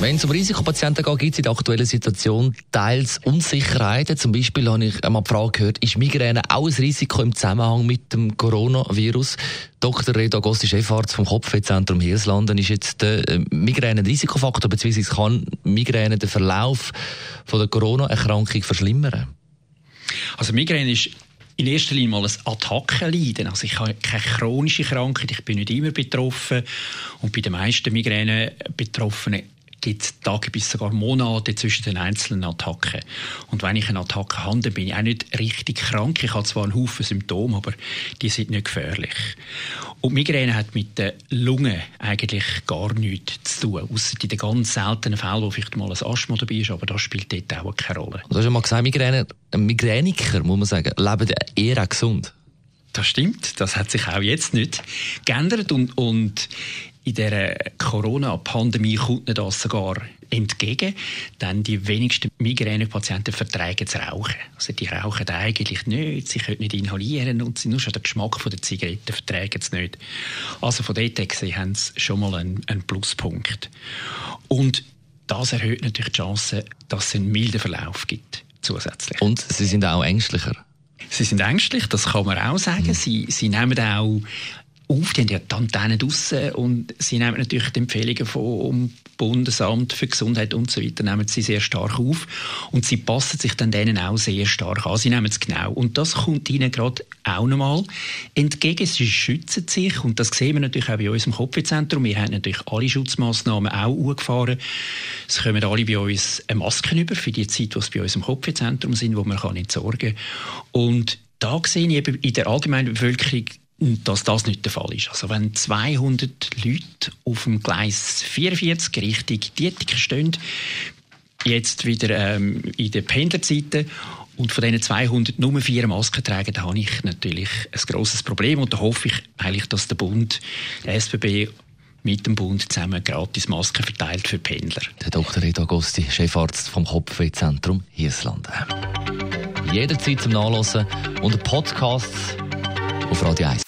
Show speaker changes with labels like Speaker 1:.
Speaker 1: wenn es um Risikopatienten geht, gibt es in der aktuellen Situation teils Unsicherheiten. Zum Beispiel habe ich einmal die Frage gehört, ist Migräne auch ein Risiko im Zusammenhang mit dem Coronavirus? Dr. Redo Agosti, Chefarzt vom Kopfwehzentrum Hirslanden, ist jetzt der äh, Migräne ein Risikofaktor, beziehungsweise kann Migräne den Verlauf von der Corona-Erkrankung verschlimmern?
Speaker 2: Also Migräne ist in erster Linie mal ein Attackenleiden. Also ich habe keine chronische Krankheit, ich bin nicht immer betroffen und bei den meisten Migräne-Betroffenen gibt Tage bis sogar Monate zwischen den einzelnen Attacken. Und wenn ich eine Attacke habe, dann bin ich auch nicht richtig krank. Ich habe zwar einen Haufen Symptome, aber die sind nicht gefährlich. Und Migräne hat mit den Lungen eigentlich gar nichts zu tun, außer in den ganz seltenen Fällen, wo vielleicht mal ein Asthma dabei ist, aber das spielt dort auch keine Rolle.
Speaker 1: Du hast ja mal gesagt, Migräne, Migräniker, muss man sagen, leben eher gesund.
Speaker 2: Das stimmt, das hat sich auch jetzt nicht geändert und, und in der Corona-Pandemie kommt das sogar entgegen, denn die wenigsten Migränepatienten vertragen das Rauchen. Also die rauchen eigentlich nicht, sie können nicht inhalieren und sie nur schon den Geschmack der Zigaretten vertragen es nicht. Also von dort gesehen haben sie schon mal einen, einen Pluspunkt. Und das erhöht natürlich die Chance, dass es einen milden Verlauf gibt zusätzlich.
Speaker 1: Und sie sind auch ängstlicher.
Speaker 2: Sie sind ängstlich, das kann man auch sagen. Sie, sie nehmen auch auf, die haben ja die Antennen draussen und sie nehmen natürlich die Empfehlungen vom Bundesamt für Gesundheit und so weiter, nehmen sie sehr stark auf. Und sie passen sich dann denen auch sehr stark an, sie nehmen es genau. Und das kommt ihnen gerade auch nochmal entgegen, sie schützen sich. Und das sehen wir natürlich auch bei uns im Kopfzentrum, wir haben natürlich alle Schutzmaßnahmen auch angefahren, es kommen alle bei uns Masken über für die Zeit, die sie bei uns im Kopfzentrum sind, wo man kann entsorgen kann. Und da sehen ich eben in der allgemeinen Bevölkerung dass das nicht der Fall ist. Also wenn 200 Leute auf dem Gleis 44 Richtung Dietiker stehen, jetzt wieder ähm, in den Pendlerzeiten und von diesen 200 nur vier Masken tragen, dann habe ich natürlich ein grosses Problem und da hoffe ich eigentlich, dass der Bund, der SBB mit dem Bund zusammen gratis Masken verteilt für Pendler.
Speaker 1: Der Dr. Redo Agosti, Chefarzt vom Kopfwehzentrum Hieslanden. Jederzeit zum Nachlesen unter Podcasts auf Radio 1.